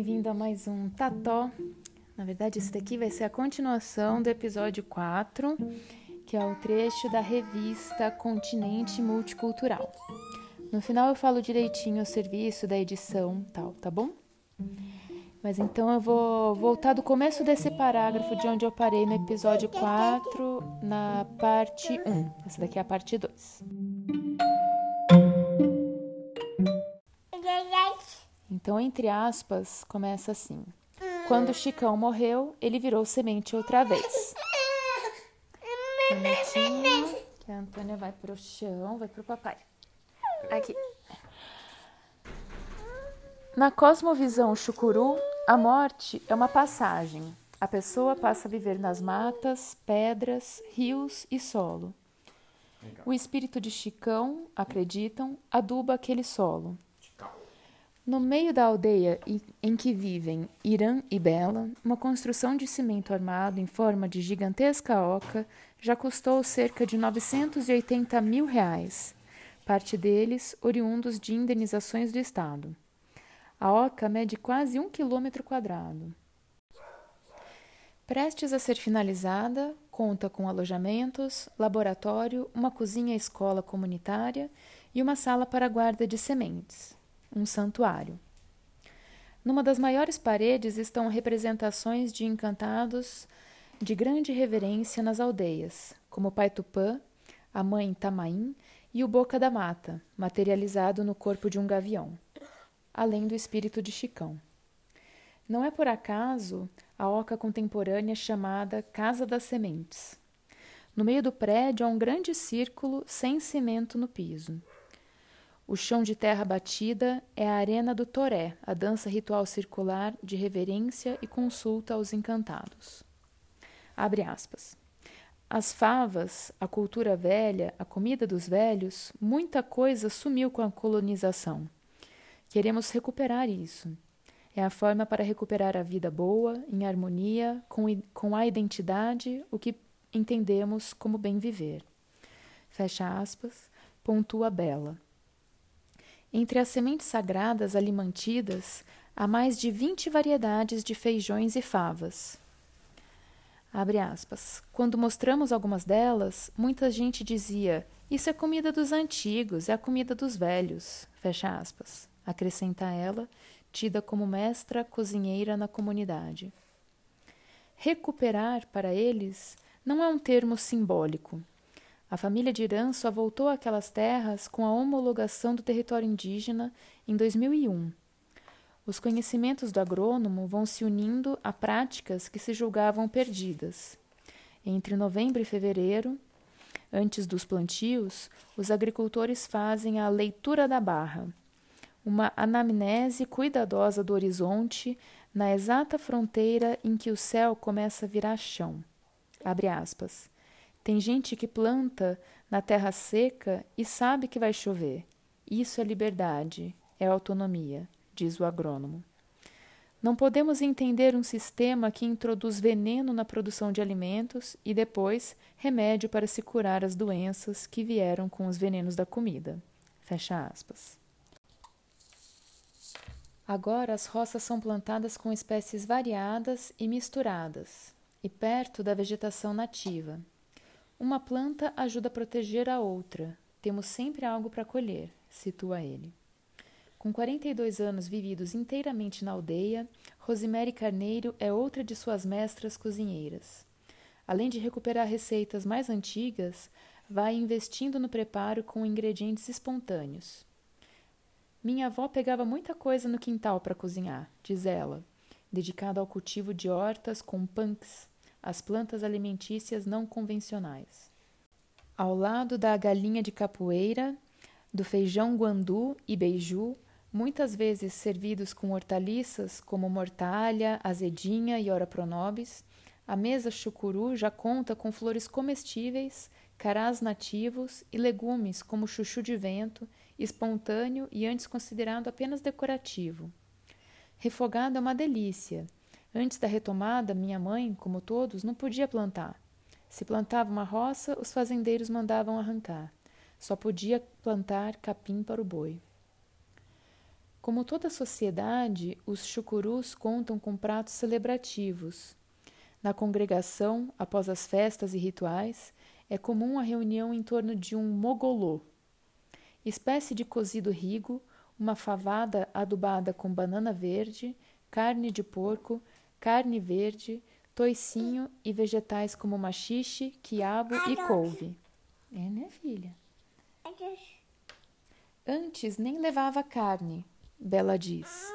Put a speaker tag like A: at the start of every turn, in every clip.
A: bem-vindo a mais um Tató. Na verdade, esse daqui vai ser a continuação do episódio 4, que é o trecho da revista Continente Multicultural. No final eu falo direitinho o serviço da edição, tal, tá bom? Mas então eu vou voltar do começo desse parágrafo de onde eu parei no episódio 4, na parte 1. Essa daqui é a parte 2. Então, entre aspas, começa assim: Quando Chicão morreu, ele virou semente outra vez. Que a Antônia vai pro chão, vai pro papai. Aqui. Na cosmovisão chucuru, a morte é uma passagem. A pessoa passa a viver nas matas, pedras, rios e solo. O espírito de Chicão, acreditam, aduba aquele solo. No meio da aldeia em que vivem Irã e Bela, uma construção de cimento armado em forma de gigantesca oca já custou cerca de 980 mil reais, parte deles oriundos de indenizações do Estado. A oca mede quase um quilômetro quadrado. Prestes a ser finalizada, conta com alojamentos, laboratório, uma cozinha-escola comunitária e uma sala para guarda de sementes um santuário. Numa das maiores paredes estão representações de encantados de grande reverência nas aldeias, como o Pai Tupã, a Mãe Tamaim e o Boca da Mata, materializado no corpo de um gavião, além do espírito de Chicão. Não é por acaso a oca contemporânea chamada Casa das Sementes. No meio do prédio há um grande círculo sem cimento no piso. O chão de terra batida é a arena do toré, a dança ritual circular de reverência e consulta aos encantados. Abre aspas. As favas, a cultura velha, a comida dos velhos, muita coisa sumiu com a colonização. Queremos recuperar isso. É a forma para recuperar a vida boa, em harmonia com, com a identidade, o que entendemos como bem viver. Fecha aspas, pontua Bela. Entre as sementes sagradas ali mantidas, há mais de 20 variedades de feijões e favas. Quando mostramos algumas delas, muita gente dizia: Isso é comida dos antigos, é a comida dos velhos. Fecha aspas. Acrescenta ela, tida como mestra cozinheira na comunidade. Recuperar, para eles, não é um termo simbólico, a família de Irã só voltou àquelas terras com a homologação do território indígena em 2001. Os conhecimentos do agrônomo vão se unindo a práticas que se julgavam perdidas. Entre novembro e fevereiro, antes dos plantios, os agricultores fazem a leitura da barra, uma anamnese cuidadosa do horizonte na exata fronteira em que o céu começa a virar chão. Abre aspas. Tem gente que planta na terra seca e sabe que vai chover. Isso é liberdade, é autonomia, diz o agrônomo. Não podemos entender um sistema que introduz veneno na produção de alimentos e depois remédio para se curar as doenças que vieram com os venenos da comida. Fecha aspas. Agora as roças são plantadas com espécies variadas e misturadas, e perto da vegetação nativa, uma planta ajuda a proteger a outra. Temos sempre algo para colher, situa ele. Com 42 anos vividos inteiramente na aldeia, Rosemary Carneiro é outra de suas mestras cozinheiras. Além de recuperar receitas mais antigas, vai investindo no preparo com ingredientes espontâneos. Minha avó pegava muita coisa no quintal para cozinhar, diz ela, dedicada ao cultivo de hortas com punks, as plantas alimentícias não convencionais. Ao lado da galinha de capoeira, do feijão guandu e beiju, muitas vezes servidos com hortaliças como mortalha, azedinha e ora pronobis, a mesa chucuru já conta com flores comestíveis, carás nativos e legumes como chuchu de vento, espontâneo e antes considerado apenas decorativo. Refogado é uma delícia, Antes da retomada, minha mãe, como todos, não podia plantar. Se plantava uma roça, os fazendeiros mandavam arrancar. Só podia plantar capim para o boi. Como toda sociedade, os chucurus contam com pratos celebrativos. Na congregação, após as festas e rituais, é comum a reunião em torno de um mogolô, espécie de cozido rigo, uma favada adubada com banana verde, carne de porco, carne verde, toicinho e vegetais como machixe, quiabo e couve. É, né, filha? Antes nem levava carne, Bela diz.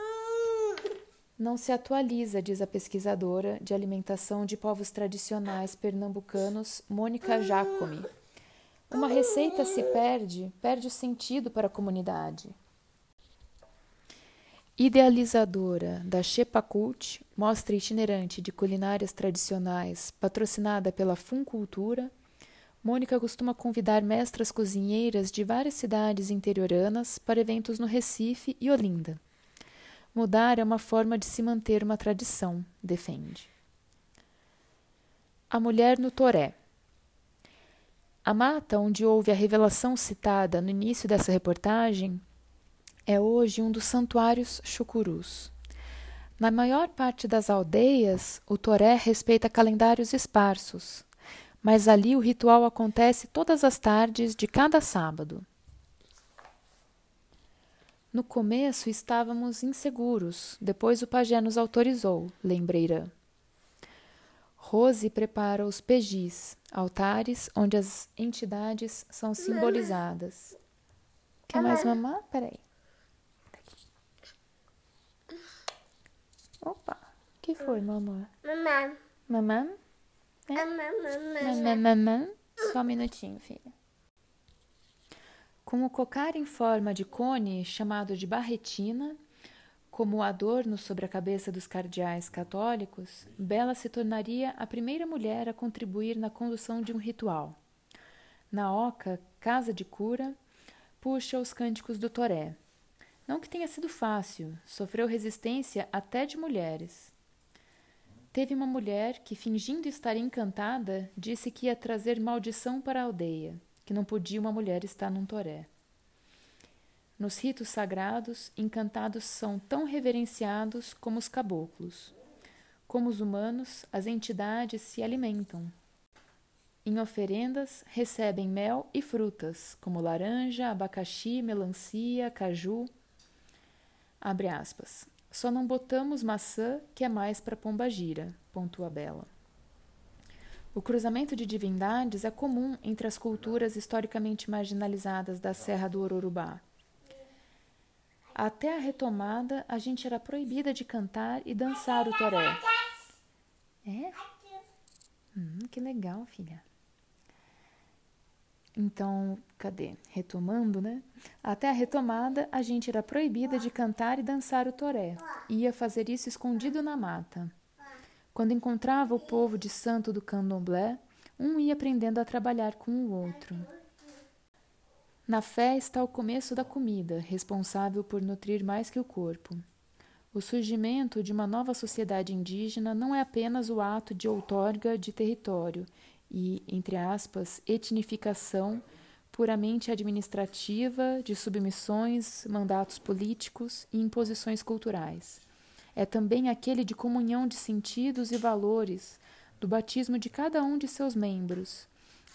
A: Não se atualiza, diz a pesquisadora de alimentação de povos tradicionais pernambucanos, Mônica Jacome. Uma receita se perde, perde o sentido para a comunidade. Idealizadora da Shepa Cult, mostra itinerante de culinárias tradicionais, patrocinada pela Funcultura, Mônica costuma convidar mestras cozinheiras de várias cidades interioranas para eventos no Recife e Olinda. Mudar é uma forma de se manter uma tradição, defende. A mulher no Toré. A mata onde houve a revelação citada no início dessa reportagem é hoje um dos santuários chucurus. Na maior parte das aldeias, o Toré respeita calendários esparsos, mas ali o ritual acontece todas as tardes de cada sábado. No começo estávamos inseguros, depois o pajé nos autorizou, lembra Irã. Rose prepara os pejis, altares onde as entidades são simbolizadas. Quer mais mamar? Peraí. Opa, o que foi, mamãe?
B: Mamãe.
A: Mamãe?
B: É?
A: Mamãe, mamãe. Só um minutinho, filha. Com o cocar em forma de cone, chamado de barretina, como adorno sobre a cabeça dos cardeais católicos, Bela se tornaria a primeira mulher a contribuir na condução de um ritual. Na oca, casa de cura, puxa os cânticos do Toré. Não que tenha sido fácil, sofreu resistência até de mulheres. Teve uma mulher que, fingindo estar encantada, disse que ia trazer maldição para a aldeia, que não podia uma mulher estar num toré. Nos ritos sagrados, encantados são tão reverenciados como os caboclos. Como os humanos, as entidades se alimentam. Em oferendas, recebem mel e frutas, como laranja, abacaxi, melancia, caju. Abre aspas. Só não botamos maçã, que é mais para pombagira, pontua Bela. O cruzamento de divindades é comum entre as culturas historicamente marginalizadas da Serra do Ororubá. Até a retomada, a gente era proibida de cantar e dançar o toré. É? Hum, que legal, filha. Então, cadê? Retomando, né? Até a retomada, a gente era proibida de cantar e dançar o toré. Ia fazer isso escondido na mata. Quando encontrava o povo de santo do candomblé, um ia aprendendo a trabalhar com o outro. Na fé está o começo da comida, responsável por nutrir mais que o corpo. O surgimento de uma nova sociedade indígena não é apenas o ato de outorga de território e, entre aspas, etnificação puramente administrativa de submissões, mandatos políticos e imposições culturais. É também aquele de comunhão de sentidos e valores, do batismo de cada um de seus membros,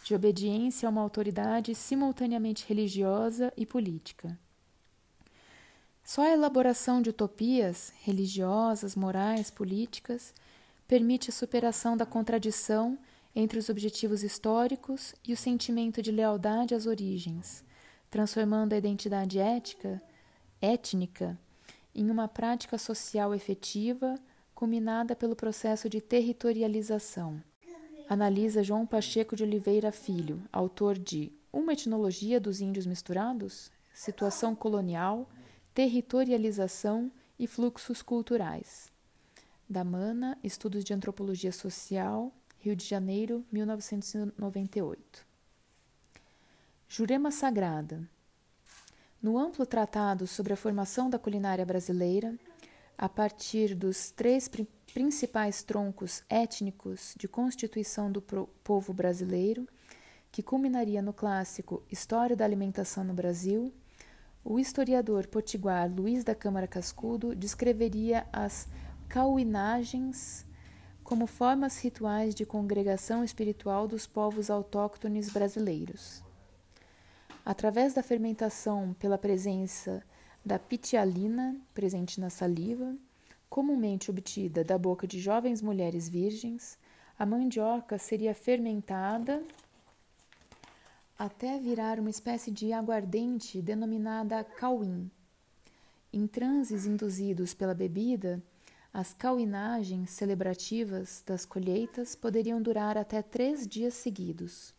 A: de obediência a uma autoridade simultaneamente religiosa e política. Só a elaboração de utopias religiosas, morais, políticas permite a superação da contradição entre os objetivos históricos e o sentimento de lealdade às origens, transformando a identidade ética, étnica em uma prática social efetiva, culminada pelo processo de territorialização. Analisa João Pacheco de Oliveira Filho, autor de Uma Etnologia dos Índios Misturados, Situação Colonial, Territorialização e Fluxos Culturais. Da Mana, Estudos de Antropologia Social, Rio de Janeiro, 1998. Jurema Sagrada. No amplo tratado sobre a formação da culinária brasileira, a partir dos três principais troncos étnicos de constituição do povo brasileiro, que culminaria no clássico História da Alimentação no Brasil, O historiador potiguar Luiz da Câmara Cascudo descreveria as cauinagens como formas rituais de congregação espiritual dos povos autóctones brasileiros. Através da fermentação pela presença da pitialina, presente na saliva, comumente obtida da boca de jovens mulheres virgens, a mandioca seria fermentada até virar uma espécie de aguardente denominada cauim. Em transes induzidos pela bebida, as cauinagens celebrativas das colheitas poderiam durar até três dias seguidos.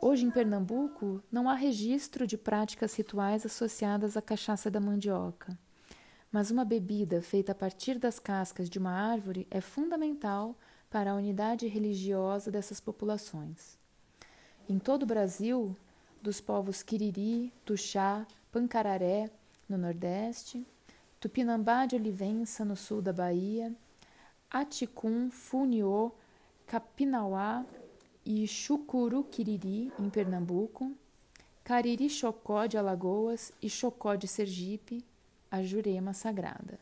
A: Hoje em Pernambuco não há registro de práticas rituais associadas à cachaça da mandioca, mas uma bebida feita a partir das cascas de uma árvore é fundamental para a unidade religiosa dessas populações. Em todo o Brasil, dos povos Quiriri, Tuxá, Pancararé, no Nordeste, Tupinambá de Olivença, no sul da Bahia, Aticum, Funiô, Capinauá e Chucuruquiriri, em Pernambuco, Cariri Chocó de Alagoas e Chocó de Sergipe, a Jurema Sagrada.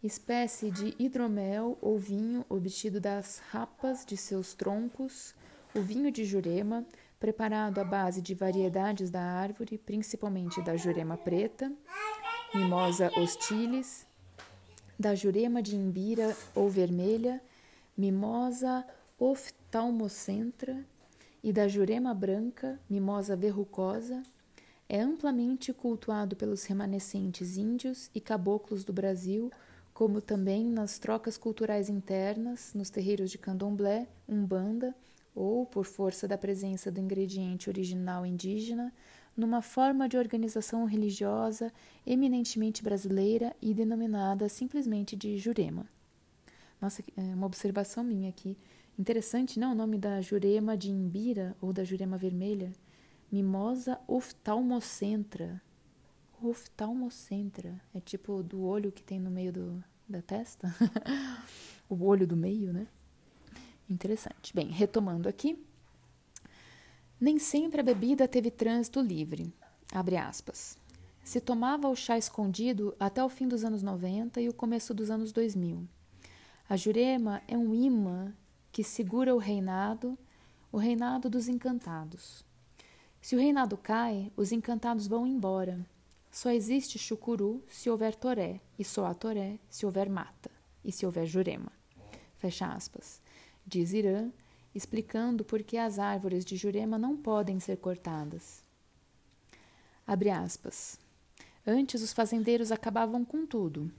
A: Espécie de hidromel ou vinho obtido das rapas de seus troncos o vinho de Jurema, preparado à base de variedades da árvore, principalmente da Jurema preta, Mimosa hostilis, da Jurema de Imbira ou vermelha, Mimosa oftalmocentra e da Jurema branca, Mimosa verrucosa, é amplamente cultuado pelos remanescentes índios e caboclos do Brasil, como também nas trocas culturais internas, nos terreiros de candomblé, umbanda ou por força da presença do ingrediente original indígena, numa forma de organização religiosa eminentemente brasileira e denominada simplesmente de Jurema. Nossa, é uma observação minha aqui. Interessante, não? O nome da Jurema de Imbira ou da Jurema Vermelha? Mimosa oftalmocentra. Oftalmocentra. É tipo do olho que tem no meio do, da testa? o olho do meio, né? Interessante. Bem, retomando aqui. Nem sempre a bebida teve trânsito livre. Se tomava o chá escondido até o fim dos anos 90 e o começo dos anos 2000. A Jurema é um imã que segura o reinado, o reinado dos encantados. Se o reinado cai, os encantados vão embora. Só existe chucuru se houver toré, e só há toré se houver mata, e se houver jurema. Fecha aspas diz Irã, explicando por que as árvores de Jurema não podem ser cortadas. Abre aspas. Antes os fazendeiros acabavam com tudo.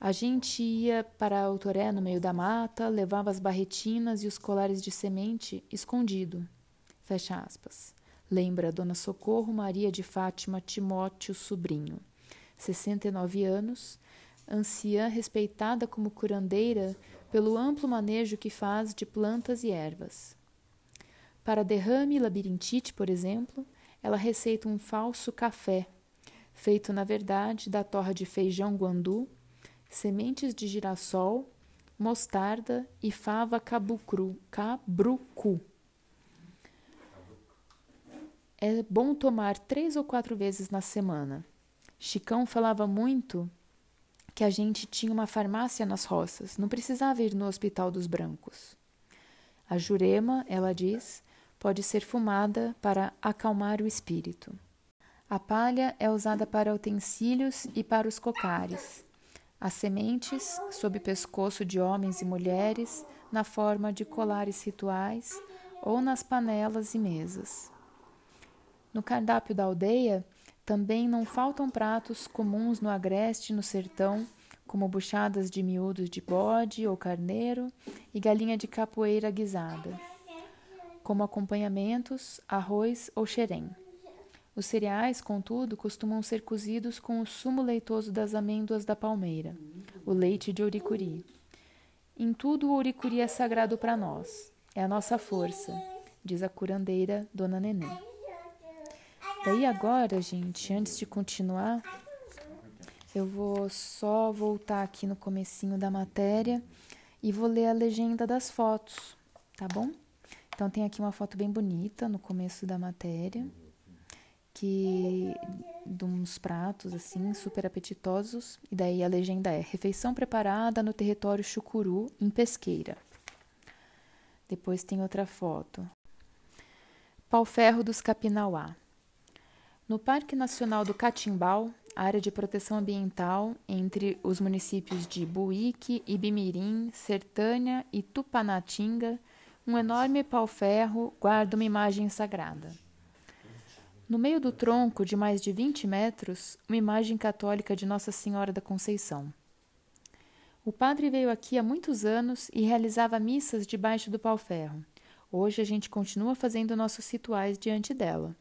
A: A gente ia para o toré no meio da mata, levava as barretinas e os colares de semente escondido. Fecha aspas. Lembra Dona Socorro Maria de Fátima Timóteo Sobrinho, 69 anos, anciã respeitada como curandeira pelo amplo manejo que faz de plantas e ervas. Para derrame e labirintite, por exemplo, ela receita um falso café, feito na verdade da torra de feijão guandu, sementes de girassol, mostarda e fava cabucru, cabrucu. É bom tomar três ou quatro vezes na semana. Chicão falava muito que a gente tinha uma farmácia nas roças, não precisava ir no Hospital dos Brancos. A jurema, ela diz, pode ser fumada para acalmar o espírito. A palha é usada para utensílios e para os cocares. As sementes, sob pescoço de homens e mulheres, na forma de colares rituais ou nas panelas e mesas. No cardápio da aldeia, também não faltam pratos comuns no agreste e no sertão, como buchadas de miúdos de bode ou carneiro e galinha de capoeira guisada. Como acompanhamentos, arroz ou xerém. Os cereais, contudo, costumam ser cozidos com o sumo leitoso das amêndoas da palmeira, o leite de ouricuri. Em tudo o ouricuri é sagrado para nós, é a nossa força, diz a curandeira Dona Nenê. Daí agora, gente, antes de continuar, eu vou só voltar aqui no comecinho da matéria e vou ler a legenda das fotos, tá bom? Então tem aqui uma foto bem bonita no começo da matéria, que de uns pratos assim super apetitosos e daí a legenda é refeição preparada no território chucuru em pesqueira. Depois tem outra foto. Pau-ferro dos Capinauá. No Parque Nacional do Catimbau, área de proteção ambiental entre os municípios de Buíque, Ibimirim, Sertânia e Tupanatinga, um enorme pau-ferro guarda uma imagem sagrada. No meio do tronco, de mais de 20 metros, uma imagem católica de Nossa Senhora da Conceição. O padre veio aqui há muitos anos e realizava missas debaixo do pau-ferro. Hoje a gente continua fazendo nossos rituais diante dela,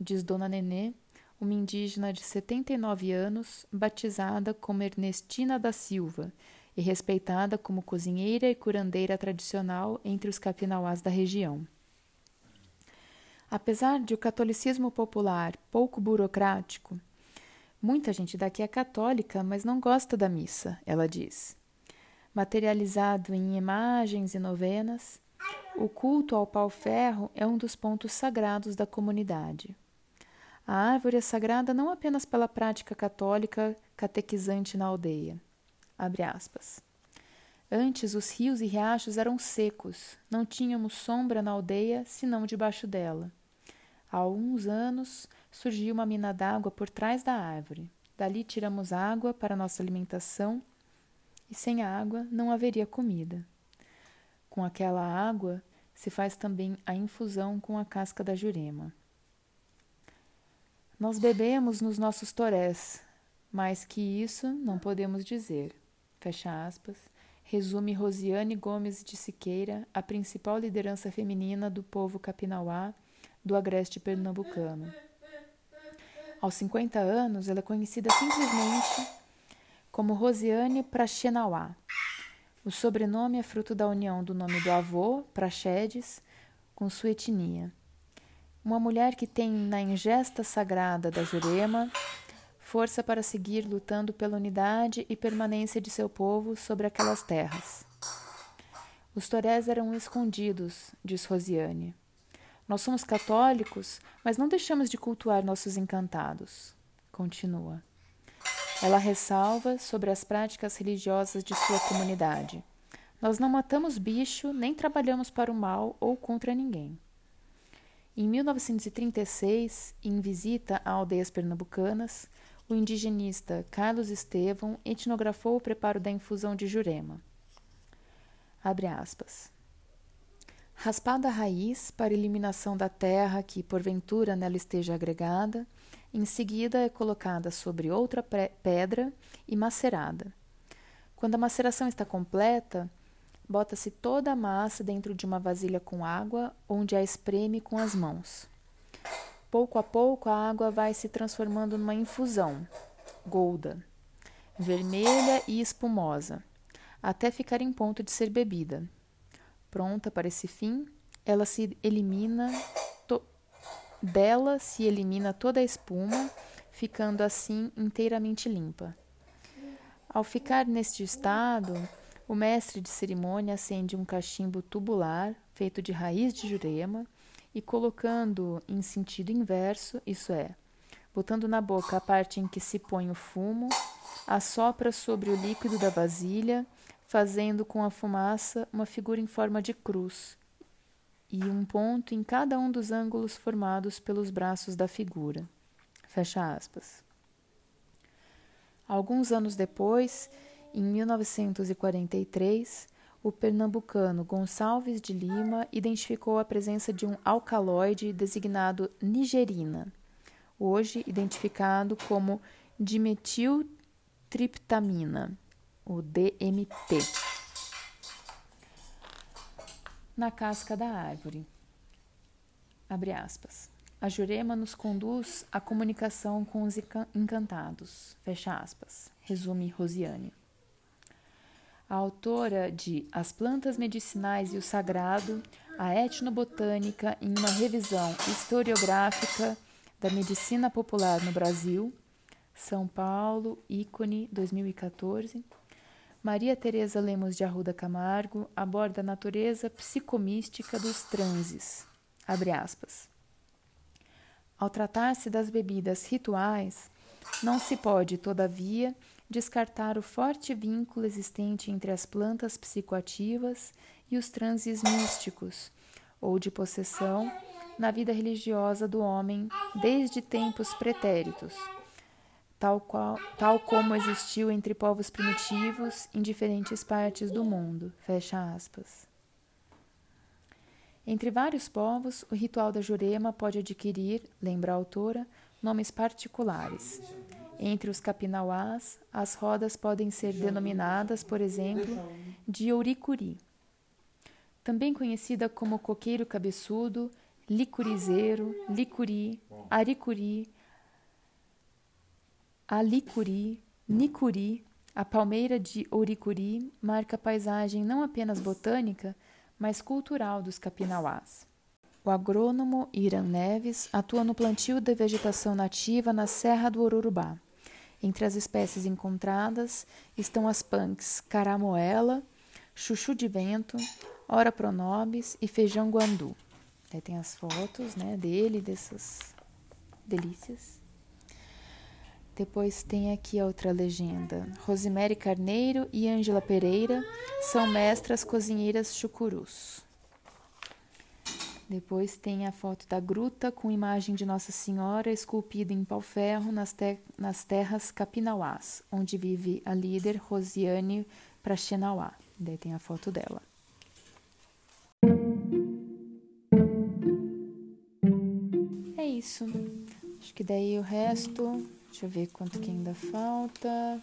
A: diz Dona Nenê, uma indígena de 79 anos, batizada como Ernestina da Silva e respeitada como cozinheira e curandeira tradicional entre os capinauás da região. Apesar de o catolicismo popular pouco burocrático, muita gente daqui é católica, mas não gosta da missa, ela diz. Materializado em imagens e novenas, o culto ao pau-ferro é um dos pontos sagrados da comunidade. A árvore é sagrada não apenas pela prática católica catequizante na aldeia. Antes, os rios e riachos eram secos, não tínhamos sombra na aldeia senão debaixo dela. Há alguns anos surgiu uma mina d'água por trás da árvore. Dali tiramos água para nossa alimentação e sem água não haveria comida. Com aquela água se faz também a infusão com a casca da jurema. Nós bebemos nos nossos torés, mais que isso não podemos dizer. Fecha aspas. Resume Rosiane Gomes de Siqueira, a principal liderança feminina do povo capinauá do agreste pernambucano. Aos 50 anos, ela é conhecida simplesmente como Rosiane Praxenauá. O sobrenome é fruto da união do nome do avô, Praxedes, com sua etnia. Uma mulher que tem na ingesta sagrada da Jurema força para seguir lutando pela unidade e permanência de seu povo sobre aquelas terras. Os torés eram escondidos, diz Rosiane. Nós somos católicos, mas não deixamos de cultuar nossos encantados. Continua. Ela ressalva sobre as práticas religiosas de sua comunidade. Nós não matamos bicho, nem trabalhamos para o mal ou contra ninguém. Em 1936, em visita a aldeias pernambucanas, o indigenista Carlos Estevão etnografou o preparo da infusão de jurema. Abre aspas. Raspada a raiz para eliminação da terra que porventura nela esteja agregada, em seguida é colocada sobre outra pedra e macerada. Quando a maceração está completa, bota-se toda a massa dentro de uma vasilha com água, onde a espreme com as mãos. Pouco a pouco a água vai se transformando numa infusão, golda, vermelha e espumosa, até ficar em ponto de ser bebida. Pronta para esse fim, ela se elimina dela se elimina toda a espuma, ficando assim inteiramente limpa. Ao ficar neste estado, o mestre de cerimônia acende um cachimbo tubular feito de raiz de jurema e colocando em sentido inverso, isso é, botando na boca a parte em que se põe o fumo, assopra sobre o líquido da vasilha fazendo com a fumaça uma figura em forma de cruz e um ponto em cada um dos ângulos formados pelos braços da figura. Fecha aspas. Alguns anos depois, em 1943, o pernambucano Gonçalves de Lima identificou a presença de um alcaloide designado nigerina, hoje identificado como dimetiltriptamina, o DMT, na casca da árvore. Abre aspas. A Jurema nos conduz à comunicação com os encantados. Fecha aspas. Resume Rosiane. A autora de As Plantas Medicinais e o Sagrado, a Etnobotânica em uma revisão historiográfica da medicina popular no Brasil, São Paulo, ícone 2014 Maria Teresa Lemos de Arruda Camargo aborda a natureza psicomística dos transes. Abre aspas. Ao tratar-se das bebidas rituais, não se pode, todavia, descartar o forte vínculo existente entre as plantas psicoativas e os transes místicos, ou de possessão, na vida religiosa do homem desde tempos pretéritos, tal, qual, tal como existiu entre povos primitivos em diferentes partes do mundo. Fecha aspas. Entre vários povos, o ritual da Jurema pode adquirir, lembra a autora, nomes particulares. Entre os capinauás, as rodas podem ser denominadas, por exemplo, de ouricuri, também conhecida como coqueiro cabeçudo, licurizeiro, licuri, aricuri, alicuri, nicuri, a palmeira de ouricuri marca a paisagem não apenas botânica, mas cultural dos capinauás. O agrônomo Irã Neves atua no plantio de vegetação nativa na Serra do Urubá. Entre as espécies encontradas estão as punks caramoela, chuchu de vento, ora pronobis e feijão guandu. Aí tem as fotos né, dele, dessas delícias. Depois tem aqui a outra legenda. Rosemary Carneiro e Ângela Pereira são mestras cozinheiras chucurus. Depois tem a foto da gruta com imagem de Nossa Senhora esculpida em pau-ferro nas, te nas terras capinauás, onde vive a líder Rosiane Praxenauá. Daí tem a foto dela. É isso. Acho que daí o resto Deixa eu ver quanto que ainda falta.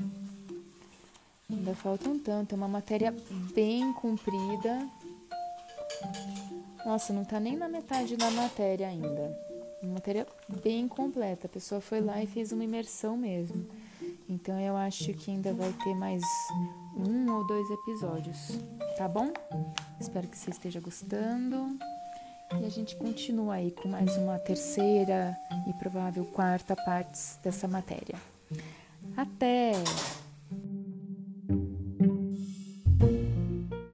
A: Ainda falta um tanto. É uma matéria bem comprida. Nossa, não tá nem na metade da matéria ainda. Uma matéria bem completa. A pessoa foi lá e fez uma imersão mesmo. Então eu acho que ainda vai ter mais um ou dois episódios, tá bom? Espero que você esteja gostando. E a gente continua aí com mais uma terceira e provável quarta partes dessa matéria. Até!